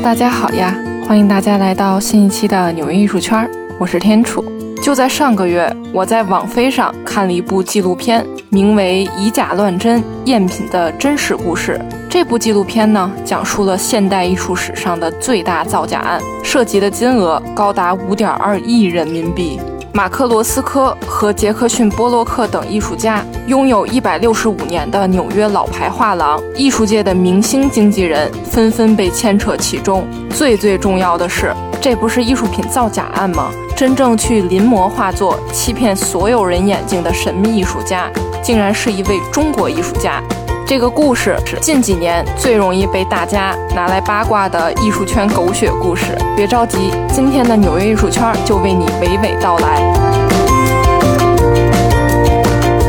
大家好呀！欢迎大家来到新一期的纽约艺术圈，我是天楚。就在上个月，我在网飞上看了一部纪录片，名为《以假乱真：赝品的真实故事》。这部纪录片呢，讲述了现代艺术史上的最大造假案，涉及的金额高达五点二亿人民币。马克·罗斯科和杰克逊·波洛克等艺术家，拥有一百六十五年的纽约老牌画廊，艺术界的明星经纪人纷纷被牵扯其中。最最重要的是，这不是艺术品造假案吗？真正去临摹画作、欺骗所有人眼睛的神秘艺术家，竟然是一位中国艺术家。这个故事是近几年最容易被大家拿来八卦的艺术圈狗血故事。别着急，今天的纽约艺术圈就为你娓娓道来。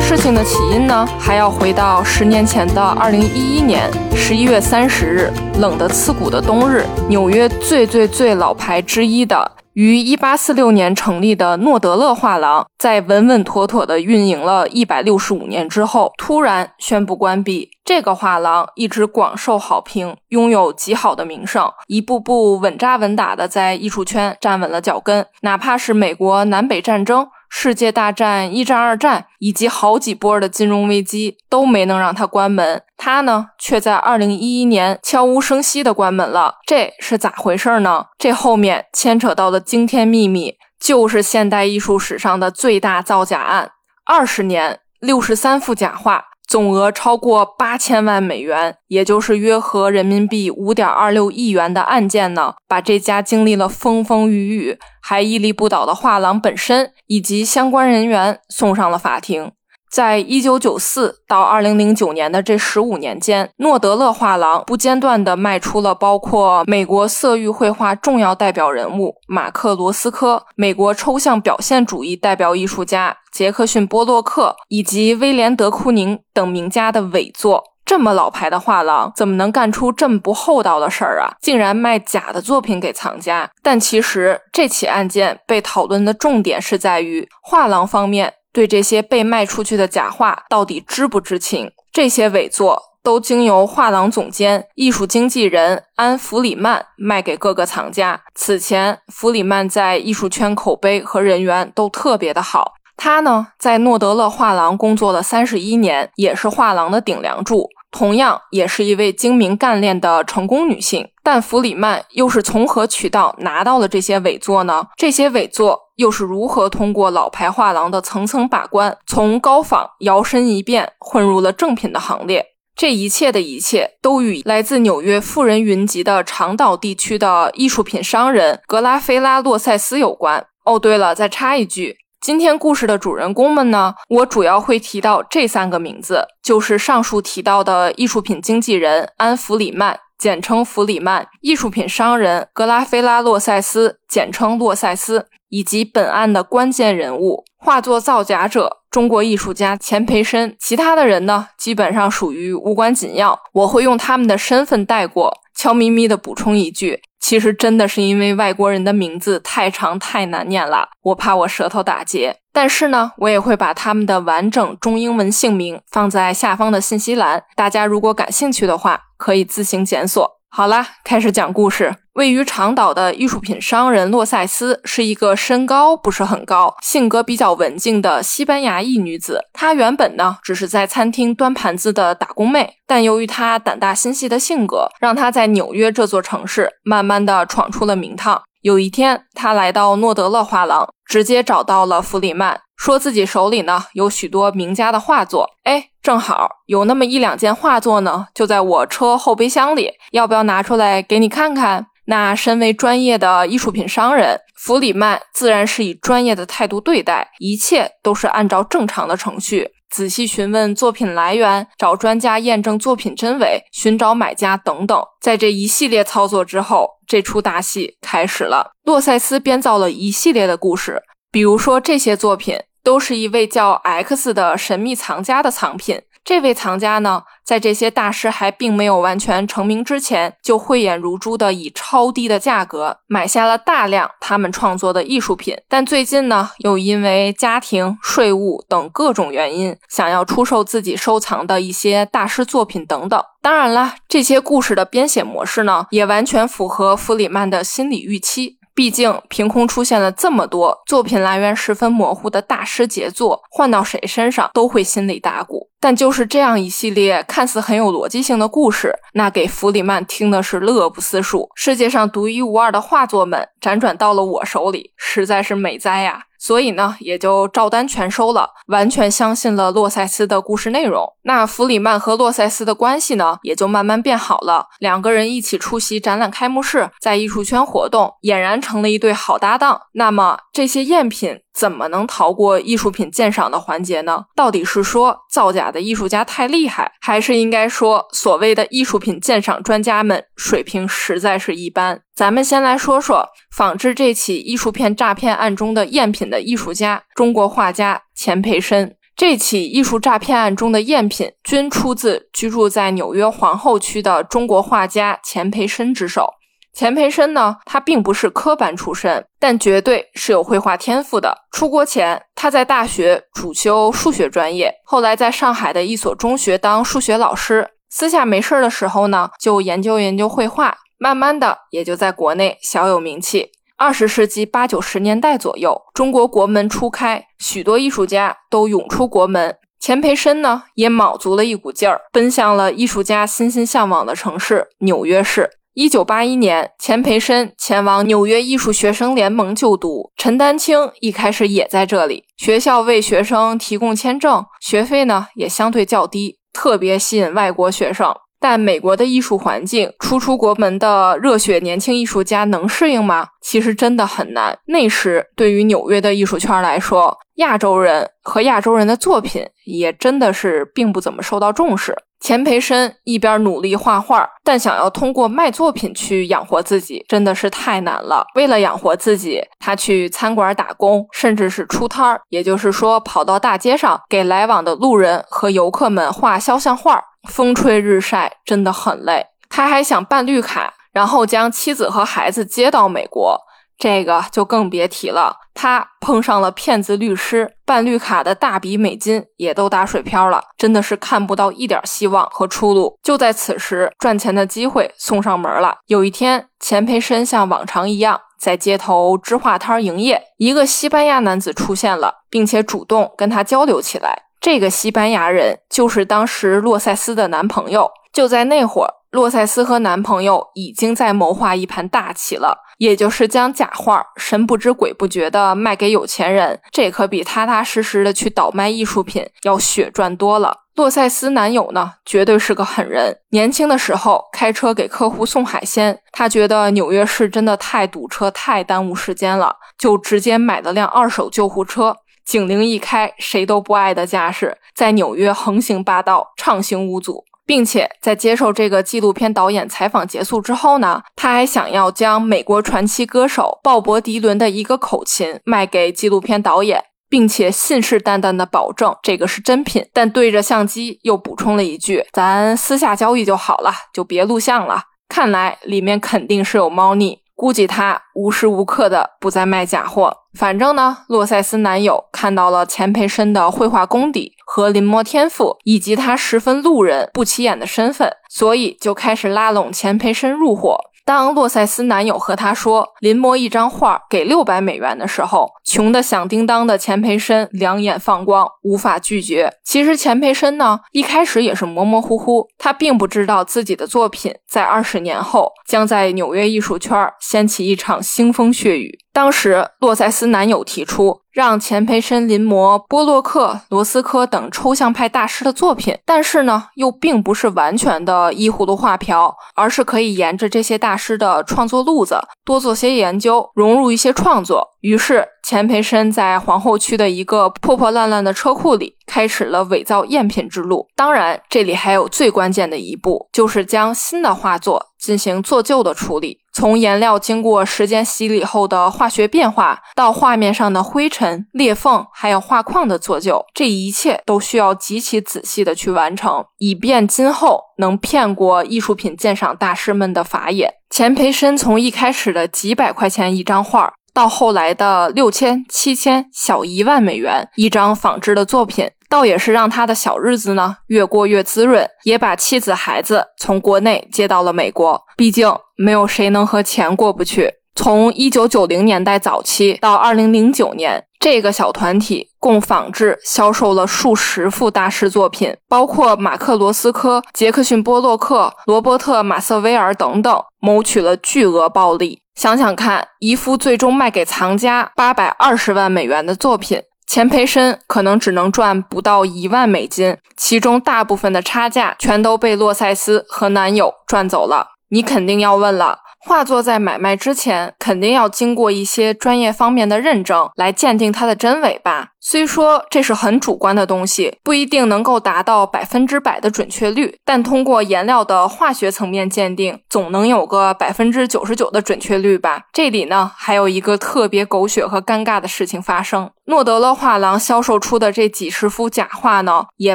事情的起因呢，还要回到十年前的二零一一年十一月三十日，冷得刺骨的冬日，纽约最最最老牌之一的。于一八四六年成立的诺德勒画廊，在稳稳妥妥地运营了一百六十五年之后，突然宣布关闭。这个画廊一直广受好评，拥有极好的名声，一步步稳扎稳打地在艺术圈站稳了脚跟。哪怕是美国南北战争。世界大战、一战、二战以及好几波的金融危机都没能让他关门，他呢却在二零一一年悄无声息的关门了，这是咋回事呢？这后面牵扯到的惊天秘密，就是现代艺术史上的最大造假案，二十年六十三幅假画。总额超过八千万美元，也就是约合人民币五点二六亿元的案件呢，把这家经历了风风雨雨还屹立不倒的画廊本身以及相关人员送上了法庭。在一九九四到二零零九年的这十五年间，诺德勒画廊不间断地卖出了包括美国色域绘画重要代表人物马克·罗斯科、美国抽象表现主义代表艺术家杰克逊·波洛克以及威廉·德库宁等名家的伪作。这么老牌的画廊，怎么能干出这么不厚道的事儿啊？竟然卖假的作品给藏家！但其实这起案件被讨论的重点是在于画廊方面。对这些被卖出去的假画到底知不知情？这些伪作都经由画廊总监、艺术经纪人安·弗里曼卖给各个藏家。此前，弗里曼在艺术圈口碑和人缘都特别的好。他呢，在诺德勒画廊工作了三十一年，也是画廊的顶梁柱。同样也是一位精明干练的成功女性，但弗里曼又是从何渠道拿到了这些伪作呢？这些伪作又是如何通过老牌画廊的层层把关，从高仿摇身一变混入了正品的行列？这一切的一切都与来自纽约富人云集的长岛地区的艺术品商人格拉菲拉洛塞斯有关。哦，对了，再插一句。今天故事的主人公们呢，我主要会提到这三个名字，就是上述提到的艺术品经纪人安弗里曼，简称弗里曼；艺术品商人格拉菲拉洛塞斯，简称洛塞斯；以及本案的关键人物画作造假者中国艺术家钱培申。其他的人呢，基本上属于无关紧要，我会用他们的身份带过，悄咪咪的补充一句。其实真的是因为外国人的名字太长太难念了，我怕我舌头打结。但是呢，我也会把他们的完整中英文姓名放在下方的信息栏，大家如果感兴趣的话，可以自行检索。好啦，开始讲故事。位于长岛的艺术品商人洛塞斯是一个身高不是很高、性格比较文静的西班牙裔女子。她原本呢只是在餐厅端盘子的打工妹，但由于她胆大心细的性格，让她在纽约这座城市慢慢的闯出了名堂。有一天，她来到诺德勒画廊，直接找到了弗里曼。说自己手里呢有许多名家的画作，哎，正好有那么一两件画作呢，就在我车后备箱里，要不要拿出来给你看看？那身为专业的艺术品商人，弗里曼自然是以专业的态度对待，一切都是按照正常的程序，仔细询问作品来源，找专家验证作品真伪，寻找买家等等。在这一系列操作之后，这出大戏开始了。洛塞斯编造了一系列的故事，比如说这些作品。都是一位叫 X 的神秘藏家的藏品。这位藏家呢，在这些大师还并没有完全成名之前，就慧眼如珠的以超低的价格买下了大量他们创作的艺术品。但最近呢，又因为家庭、税务等各种原因，想要出售自己收藏的一些大师作品等等。当然了，这些故事的编写模式呢，也完全符合弗里曼的心理预期。毕竟，凭空出现了这么多作品来源十分模糊的大师杰作，换到谁身上都会心里打鼓。但就是这样一系列看似很有逻辑性的故事，那给弗里曼听的是乐不思蜀。世界上独一无二的画作们辗转到了我手里，实在是美哉呀！所以呢，也就照单全收了，完全相信了洛塞斯的故事内容。那弗里曼和洛塞斯的关系呢，也就慢慢变好了。两个人一起出席展览开幕式，在艺术圈活动，俨然成了一对好搭档。那么这些赝品。怎么能逃过艺术品鉴赏的环节呢？到底是说造假的艺术家太厉害，还是应该说所谓的艺术品鉴赏专家们水平实在是一般？咱们先来说说仿制这起艺术片诈骗案中的赝品的艺术家——中国画家钱培生。这起艺术诈骗案中的赝品均出自居住在纽约皇后区的中国画家钱培生之手。钱培生呢，他并不是科班出身，但绝对是有绘画天赋的。出国前，他在大学主修数学专业，后来在上海的一所中学当数学老师。私下没事的时候呢，就研究研究绘画，慢慢的也就在国内小有名气。二十世纪八九十年代左右，中国国门初开，许多艺术家都涌出国门，钱培生呢也卯足了一股劲儿，奔向了艺术家心心向往的城市——纽约市。一九八一年，钱培申前往纽约艺术学生联盟就读。陈丹青一开始也在这里，学校为学生提供签证，学费呢也相对较低，特别吸引外国学生。但美国的艺术环境，初出国门的热血年轻艺术家能适应吗？其实真的很难。那时，对于纽约的艺术圈来说，亚洲人和亚洲人的作品也真的是并不怎么受到重视。钱培生一边努力画画，但想要通过卖作品去养活自己，真的是太难了。为了养活自己，他去餐馆打工，甚至是出摊儿，也就是说，跑到大街上给来往的路人和游客们画肖像画，风吹日晒，真的很累。他还想办绿卡，然后将妻子和孩子接到美国。这个就更别提了，他碰上了骗子律师，办绿卡的大笔美金也都打水漂了，真的是看不到一点希望和出路。就在此时，赚钱的机会送上门了。有一天，钱培生像往常一样在街头织画摊营业，一个西班牙男子出现了，并且主动跟他交流起来。这个西班牙人就是当时洛塞斯的男朋友。就在那会儿，洛塞斯和男朋友已经在谋划一盘大棋了。也就是将假画神不知鬼不觉的卖给有钱人，这可比踏踏实实的去倒卖艺术品要血赚多了。洛塞斯男友呢，绝对是个狠人。年轻的时候开车给客户送海鲜，他觉得纽约市真的太堵车，太耽误时间了，就直接买了辆二手救护车，警铃一开，谁都不爱的架势，在纽约横行霸道，畅行无阻。并且在接受这个纪录片导演采访结束之后呢，他还想要将美国传奇歌手鲍勃迪伦的一个口琴卖给纪录片导演，并且信誓旦旦的保证这个是真品。但对着相机又补充了一句：“咱私下交易就好了，就别录像了。”看来里面肯定是有猫腻。估计他无时无刻的不在卖假货。反正呢，洛塞斯男友看到了钱培生的绘画功底和临摹天赋，以及他十分路人不起眼的身份，所以就开始拉拢钱培生入伙。当洛塞斯男友和他说临摹一张画给六百美元的时候，穷得响叮当的钱培生两眼放光，无法拒绝。其实钱培生呢，一开始也是模模糊糊，他并不知道自己的作品在二十年后将在纽约艺术圈掀起一场腥风血雨。当时，洛塞斯男友提出让钱培生临摹波洛克、罗斯科等抽象派大师的作品，但是呢，又并不是完全的依葫芦画瓢，而是可以沿着这些大师的创作路子多做些研究，融入一些创作。于是，钱培生在皇后区的一个破破烂烂的车库里开始了伪造赝品之路。当然，这里还有最关键的一步，就是将新的画作进行做旧的处理。从颜料经过时间洗礼后的化学变化，到画面上的灰尘、裂缝，还有画框的做旧，这一切都需要极其仔细的去完成，以便今后能骗过艺术品鉴赏大师们的法眼。钱培生从一开始的几百块钱一张画，到后来的六千、七千、小一万美元一张仿制的作品。倒也是让他的小日子呢越过越滋润，也把妻子孩子从国内接到了美国。毕竟没有谁能和钱过不去。从一九九零年代早期到二零零九年，这个小团体共仿制销售了数十幅大师作品，包括马克·罗斯科、杰克逊·波洛克、罗伯特·马瑟威尔等等，谋取了巨额暴利。想想看，一幅最终卖给藏家八百二十万美元的作品。钱培生可能只能赚不到一万美金，其中大部分的差价全都被洛塞斯和男友赚走了。你肯定要问了。画作在买卖之前，肯定要经过一些专业方面的认证，来鉴定它的真伪吧。虽说这是很主观的东西，不一定能够达到百分之百的准确率，但通过颜料的化学层面鉴定，总能有个百分之九十九的准确率吧。这里呢，还有一个特别狗血和尴尬的事情发生：诺德勒画廊销售出的这几十幅假画呢，也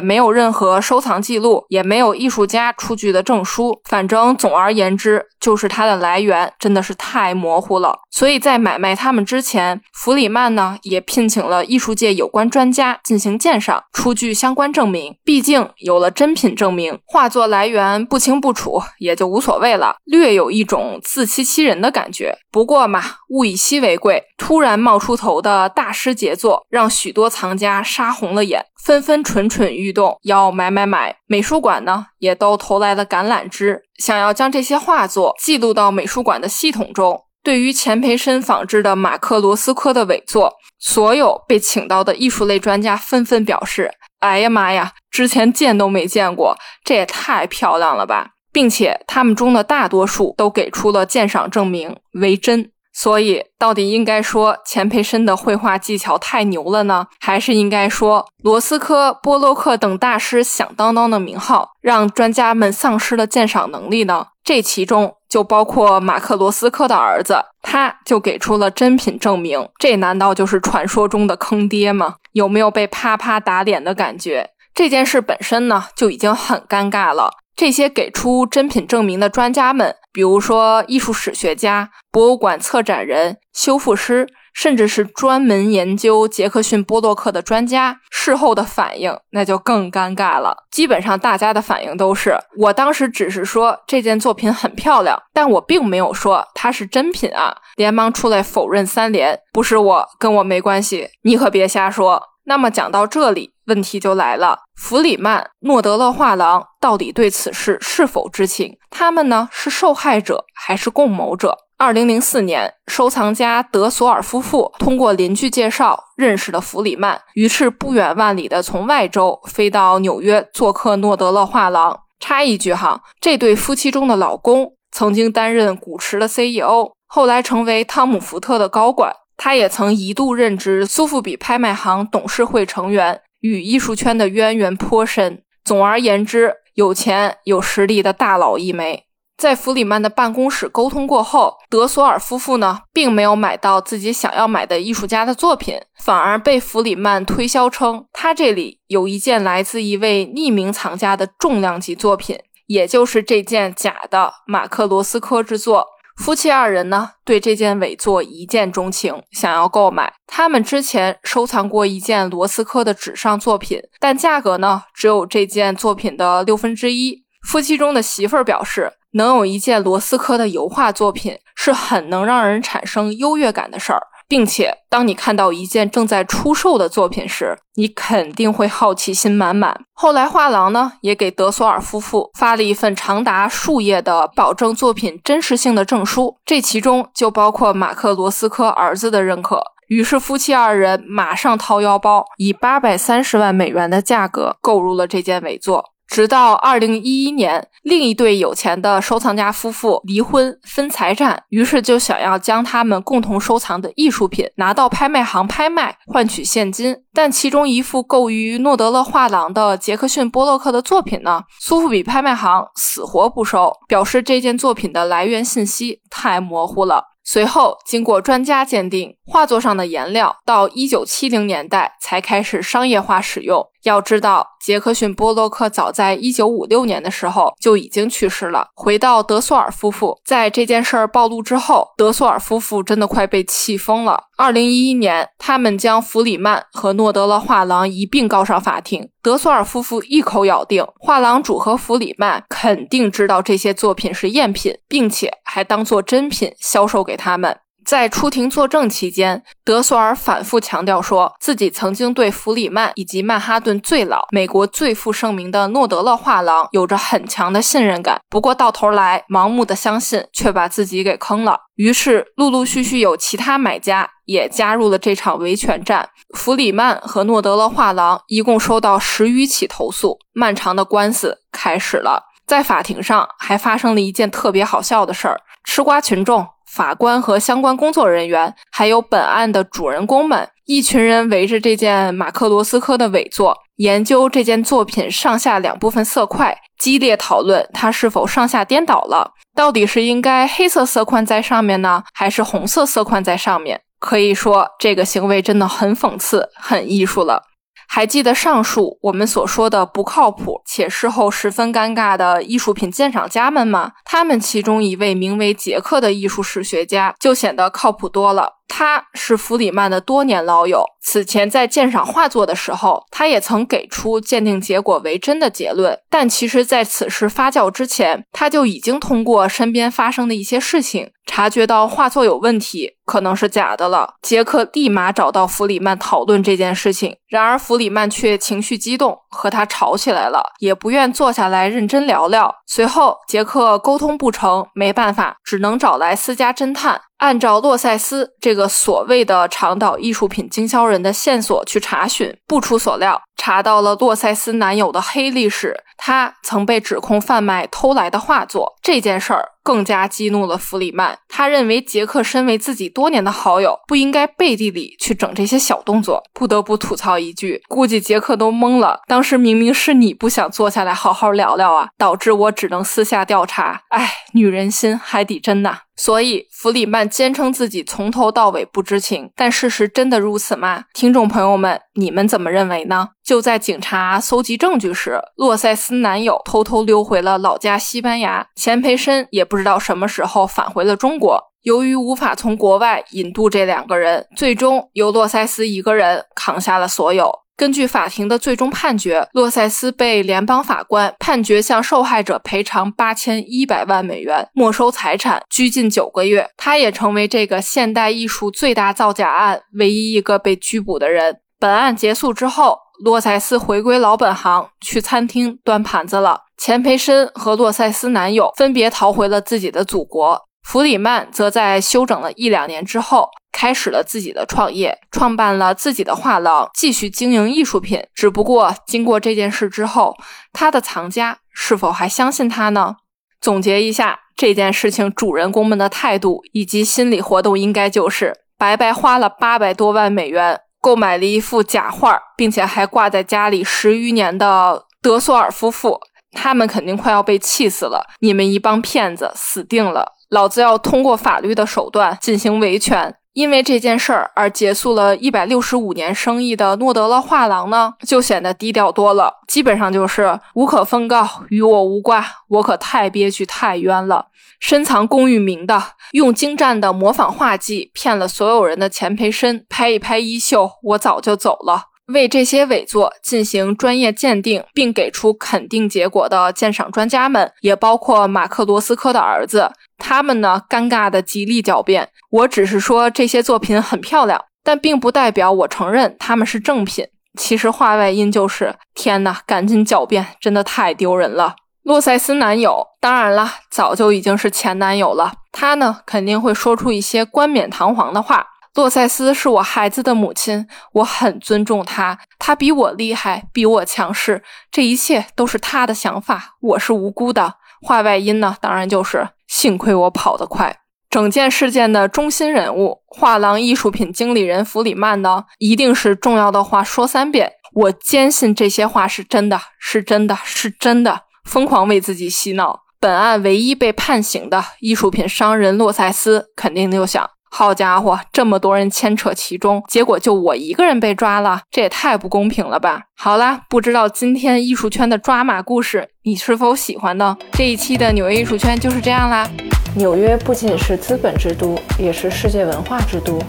没有任何收藏记录，也没有艺术家出具的证书。反正总而言之，就是它的来源真的是太模糊了。所以在买卖他们之前，弗里曼呢也聘请了艺术界有。关专家进行鉴赏，出具相关证明。毕竟有了真品证明，画作来源不清不楚也就无所谓了，略有一种自欺欺人的感觉。不过嘛，物以稀为贵，突然冒出头的大师杰作，让许多藏家杀红了眼，纷纷蠢蠢欲动，要买买买。美术馆呢，也都投来了橄榄枝，想要将这些画作记录到美术馆的系统中。对于钱培生仿制的马克·罗斯科的伪作，所有被请到的艺术类专家纷纷表示：“哎呀妈呀，之前见都没见过，这也太漂亮了吧！”并且他们中的大多数都给出了鉴赏证明为真。所以，到底应该说钱培生的绘画技巧太牛了呢，还是应该说罗斯科、波洛克等大师响当当的名号让专家们丧失了鉴赏能力呢？这其中。就包括马克·罗斯科的儿子，他就给出了真品证明。这难道就是传说中的坑爹吗？有没有被啪啪打脸的感觉？这件事本身呢，就已经很尴尬了。这些给出真品证明的专家们，比如说艺术史学家、博物馆策展人、修复师。甚至是专门研究杰克逊·波洛克的专家，事后的反应那就更尴尬了。基本上大家的反应都是：我当时只是说这件作品很漂亮，但我并没有说它是真品啊！连忙出来否认三连，不是我，跟我没关系，你可别瞎说。那么讲到这里，问题就来了：弗里曼、诺德勒画廊到底对此事是否知情？他们呢是受害者还是共谋者？二零零四年，收藏家德索尔夫妇通过邻居介绍认识了弗里曼，于是不远万里的从外州飞到纽约做客诺德勒画廊。插一句哈，这对夫妻中的老公曾经担任古驰的 CEO，后来成为汤姆福特的高管。他也曾一度任职苏富比拍卖行董事会成员，与艺术圈的渊源颇深。总而言之，有钱有实力的大佬一枚。在弗里曼的办公室沟通过后，德索尔夫妇呢，并没有买到自己想要买的艺术家的作品，反而被弗里曼推销称他这里有一件来自一位匿名藏家的重量级作品，也就是这件假的马克罗斯科之作。夫妻二人呢，对这件伪作一见钟情，想要购买。他们之前收藏过一件罗斯科的纸上作品，但价格呢，只有这件作品的六分之一。夫妻中的媳妇儿表示。能有一件罗斯科的油画作品，是很能让人产生优越感的事儿，并且当你看到一件正在出售的作品时，你肯定会好奇心满满。后来画廊呢，也给德索尔夫妇发了一份长达数页的保证作品真实性的证书，这其中就包括马克罗斯科儿子的认可。于是夫妻二人马上掏腰包，以八百三十万美元的价格购入了这件伪作。直到二零一一年，另一对有钱的收藏家夫妇离婚分财产，于是就想要将他们共同收藏的艺术品拿到拍卖行拍卖，换取现金。但其中一幅购于诺德勒画廊的杰克逊·波洛克的作品呢，苏富比拍卖行死活不收，表示这件作品的来源信息太模糊了。随后，经过专家鉴定，画作上的颜料到一九七零年代才开始商业化使用。要知道，杰克逊·波洛克早在一九五六年的时候就已经去世了。回到德索尔夫妇，在这件事儿暴露之后，德索尔夫妇真的快被气疯了。二零一一年，他们将弗里曼和诺德勒画廊一并告上法庭。德索尔夫妇一口咬定，画廊主和弗里曼肯定知道这些作品是赝品，并且还当做真品销售给他们。在出庭作证期间，德索尔反复强调说自己曾经对弗里曼以及曼哈顿最老、美国最负盛名的诺德勒画廊有着很强的信任感。不过到头来，盲目的相信却把自己给坑了。于是，陆陆续续有其他买家也加入了这场维权战。弗里曼和诺德勒画廊一共收到十余起投诉，漫长的官司开始了。在法庭上，还发生了一件特别好笑的事儿：吃瓜群众。法官和相关工作人员，还有本案的主人公们，一群人围着这件马克罗斯科的伪作，研究这件作品上下两部分色块，激烈讨论它是否上下颠倒了，到底是应该黑色色块在上面呢，还是红色色块在上面？可以说，这个行为真的很讽刺，很艺术了。还记得上述我们所说的不靠谱且事后十分尴尬的艺术品鉴赏家们吗？他们其中一位名为杰克的艺术史学家就显得靠谱多了。他是弗里曼的多年老友，此前在鉴赏画作的时候，他也曾给出鉴定结果为真的结论。但其实，在此事发酵之前，他就已经通过身边发生的一些事情，察觉到画作有问题，可能是假的了。杰克立马找到弗里曼讨论这件事情，然而弗里曼却情绪激动，和他吵起来了，也不愿坐下来认真聊聊。随后，杰克沟通不成，没办法，只能找来私家侦探。按照洛塞斯这个所谓的长岛艺术品经销人的线索去查询，不出所料，查到了洛塞斯男友的黑历史。他曾被指控贩卖偷来的画作，这件事儿更加激怒了弗里曼。他认为杰克身为自己多年的好友，不应该背地里去整这些小动作。不得不吐槽一句，估计杰克都懵了。当时明明是你不想坐下来好好聊聊啊，导致我只能私下调查。哎，女人心海底针呐！所以弗里曼坚称自己从头到尾不知情，但事实真的如此吗？听众朋友们，你们怎么认为呢？就在警察搜集证据时，洛塞斯男友偷偷溜回了老家西班牙，钱培申也不知道什么时候返回了中国。由于无法从国外引渡这两个人，最终由洛塞斯一个人扛下了所有。根据法庭的最终判决，洛塞斯被联邦法官判决向受害者赔偿八千一百万美元，没收财产，拘禁九个月。他也成为这个现代艺术最大造假案唯一一个被拘捕的人。本案结束之后，洛塞斯回归老本行，去餐厅端盘子了。钱培申和洛塞斯男友分别逃回了自己的祖国。弗里曼则在休整了一两年之后，开始了自己的创业，创办了自己的画廊，继续经营艺术品。只不过，经过这件事之后，他的藏家是否还相信他呢？总结一下这件事情，主人公们的态度以及心理活动，应该就是白白花了八百多万美元购买了一幅假画，并且还挂在家里十余年的德索尔夫妇，他们肯定快要被气死了。你们一帮骗子，死定了！老子要通过法律的手段进行维权，因为这件事儿而结束了一百六十五年生意的诺德勒画廊呢，就显得低调多了。基本上就是无可奉告，与我无关，我可太憋屈太冤了。深藏功与名的，用精湛的模仿画技骗了所有人的钱培申，拍一拍衣袖，我早就走了。为这些伪作进行专业鉴定并给出肯定结果的鉴赏专家们，也包括马克罗斯科的儿子。他们呢，尴尬的极力狡辩。我只是说这些作品很漂亮，但并不代表我承认他们是正品。其实话外音就是：天哪，赶紧狡辩，真的太丢人了。洛塞斯男友，当然了，早就已经是前男友了。他呢，肯定会说出一些冠冕堂皇的话。洛塞斯是我孩子的母亲，我很尊重她。她比我厉害，比我强势，这一切都是她的想法，我是无辜的。话外音呢，当然就是幸亏我跑得快。整件事件的中心人物，画廊艺术品经理人弗里曼呢，一定是重要的话说三遍。我坚信这些话是真的，是真的，是真的。疯狂为自己洗脑。本案唯一被判刑的艺术品商人洛塞斯，肯定就想。好家伙，这么多人牵扯其中，结果就我一个人被抓了，这也太不公平了吧！好啦，不知道今天艺术圈的抓马故事你是否喜欢呢？这一期的纽约艺术圈就是这样啦。纽约不仅是资本之都，也是世界文化之都。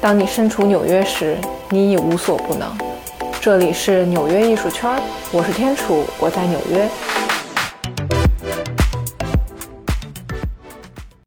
当你身处纽约时，你已无所不能。这里是纽约艺术圈，我是天楚，我在纽约。